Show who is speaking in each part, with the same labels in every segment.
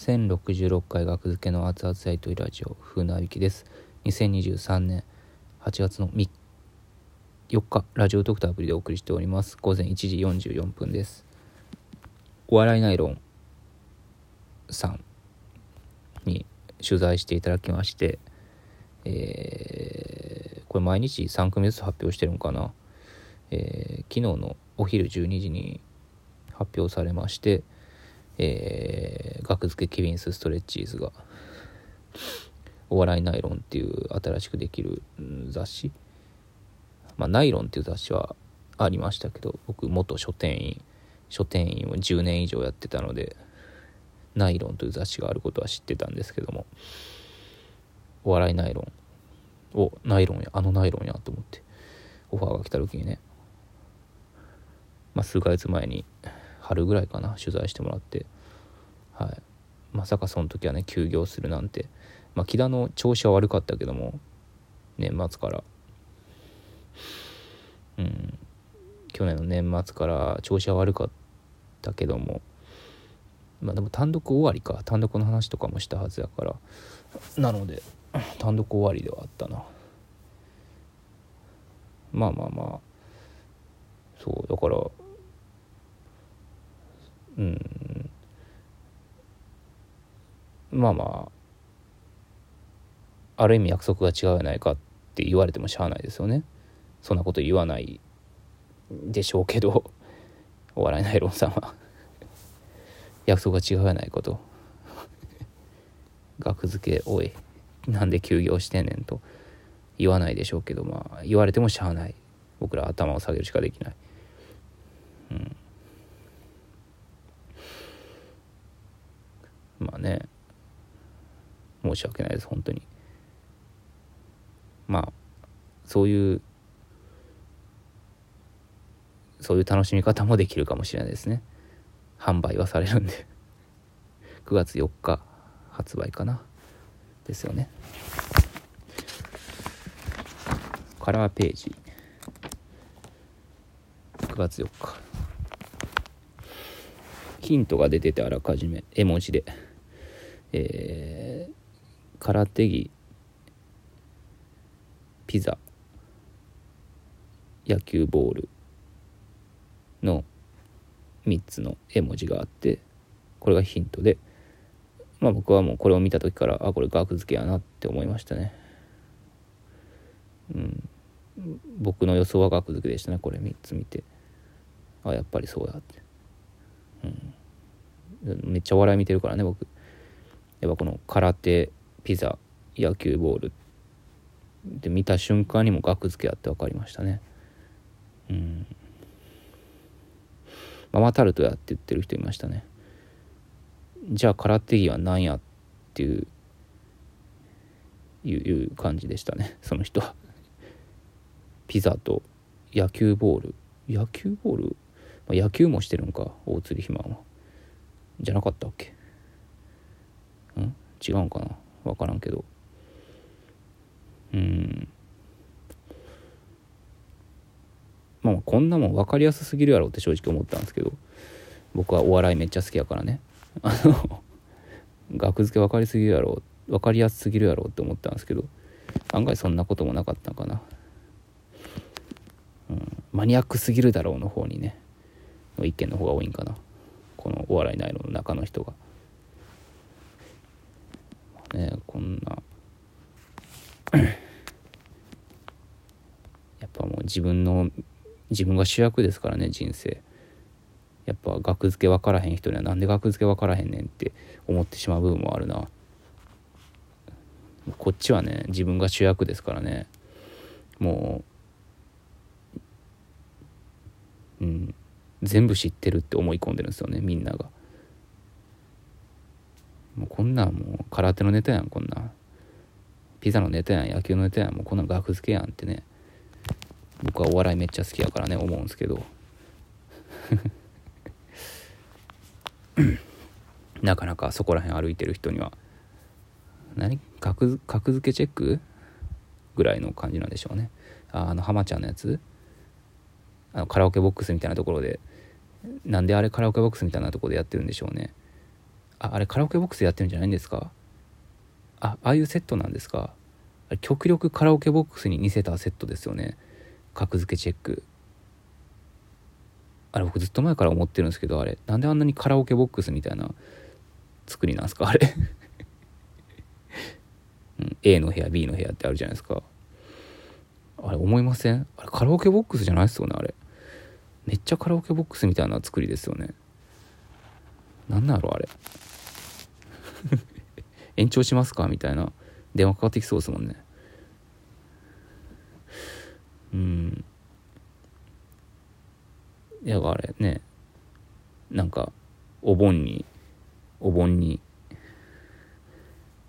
Speaker 1: 1066回学付けの熱々大とラジオ風なびきです。2023年8月の3 4日ラジオトークとアプリでお送りしております。午前1時44分です。お笑いナイロンさんに取材していただきましてえー、これ毎日3組ずつ発表してるのかな、えー、昨日のお昼12時に発表されましてえー、学付けケビンス・ストレッチーズがお笑いナイロンっていう新しくできる雑誌？まあナイロンっていう雑誌はありましたけど僕元書店員書店員を10年以上やってたのでナイロンという雑誌があることは知ってたんですけどもお笑いナイロンをナイロンやあのナイロンやと思ってオファーが来た時にねまあ数ヶ月前に春ぐらいかな取材してもらって。はい。まさかその時はね休業するなんて。まあ木田の調子は悪かったけども年末から。うん。去年の年末から調子は悪かったけども。まあでも単独終わりか。単独の話とかもしたはずやから。なので単独終わりではあったな。まあまあまあ。そうだからまあまあある意味約束が違うやないかって言われてもしゃあないですよね。そんなこと言わないでしょうけどお笑いナイロンさんは。約束が違うやないかと。額付けおいなんで休業してんねんと言わないでしょうけどまあ言われてもしゃあない。僕ら頭を下げるしかできないうんまあね。申し訳ないです本当に。まあそういうそういう楽しみ方もできるかもしれないですね。販売はされるんで。9月4日発売かな。ですよね。カラーページ。9月4日。ヒントが出ててあらかじめ絵文字で。えー、空手着ピザ野球ボールの3つの絵文字があってこれがヒントでまあ僕はもうこれを見た時からあこれ額付けやなって思いましたね。うん。僕の予想は額付けでしたねこれ3つ見て。あやっぱりそうやって。うん。めっちゃ笑い見てるからね僕。やっぱこの空手ピザ野球ボールで見た瞬間にも額付けあって分かりましたね。うん。ママタルトやって言ってる人いましたね。じゃあ空手着は何やっていういう感じでしたね。その人は。ピザと野球ボール。野球ボール、まあ、野球もしてるんか大釣り肥満は。じゃなかったっけ？違うんかな？分からんけど。うん。まあこんなもん分かりやすすぎるやろって正直思ったんですけど。僕はお笑いめっちゃ好きやからね。あの額付け分かりすぎるやろ。分かりやすすぎるやろって思ったんですけど。案外そんなこともなかったんかな、うん、マニアックすぎるだろうの方にね。の意見の方が多いんかな。このお笑い内容の中の人が。ねこんなやっぱもう自分の自分が主役ですからね人生。やっぱ額付け分からへん人にはなんで額付け分からへんねんって思ってしまう部分もあるな。こっちはね自分が主役ですからね。もううん全部知ってるって思い込んでるんですよねみんなが。もうこんなんもう空手のネタやんこんなん。ピザのネタやん野球のネタやんもうこんなん額付けやんってね。僕はお笑いめっちゃ好きやからね思うんですけど。なかなかそこら辺歩いてる人には何？格格付けチェックぐらいの感じなんでしょうね。ああの浜ちゃんのやつ？あのカラオケボックスみたいなところで。なんであれカラオケボックスみたいなとこでやってるんでしょうね。ああれカラオケボックスやってるんじゃないんですか？あああいうセットなんですか？極力カラオケボックスに似せたセットですよね。格付けチェック。あれ僕ずっと前から思ってるんですけどあれなんであんなにカラオケボックスみたいな作りなんですか？あれ、うん、A の部屋 B の部屋ってあるじゃないですか。あれ思いません？あれカラオケボックスじゃないですよねあれ。めっちゃカラオケボックスみたいな作りですよね。なんだろあれ。延長しますか？みたいな。電話かかってきそうですもんね。うん。いやあれね。なんかお盆にお盆に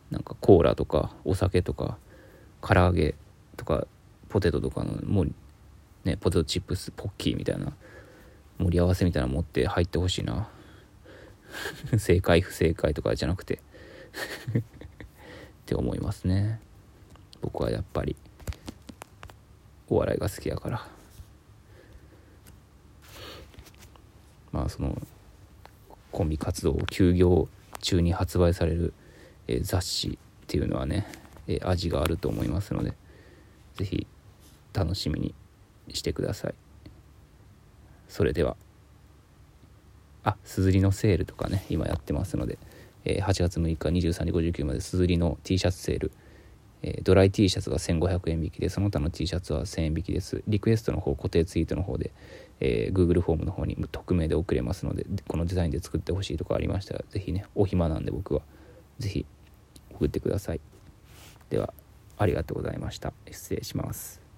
Speaker 1: なんかコーラとかお酒とか唐揚げとかポテトとかのもうねポテトチップスポッキーみたいな盛り合わせみたいなの持って入ってほしいな。正解不正解とかじゃなくて。って思いますね。僕はやっぱりお笑いが好きやから。まあそのコンビ活動休業中に発売される、えー、雑誌っていうのはね、えー、味があると思いますので是非楽しみにしてください。それでは。あすずりのセールとかね今やってますので、えー、8月6日23時59まですずりの T シャツセール。えー、ドライ T シャツが1500円引きでその他の T シャツは1000円引きです。リクエストの方固定ツイートの方で、えー、Google フォームの方に匿名で送れますのでこのデザインで作ってほしいとかありましたら是非ねお暇なんで僕は。是非送ってください。ではありがとうございました。失礼します。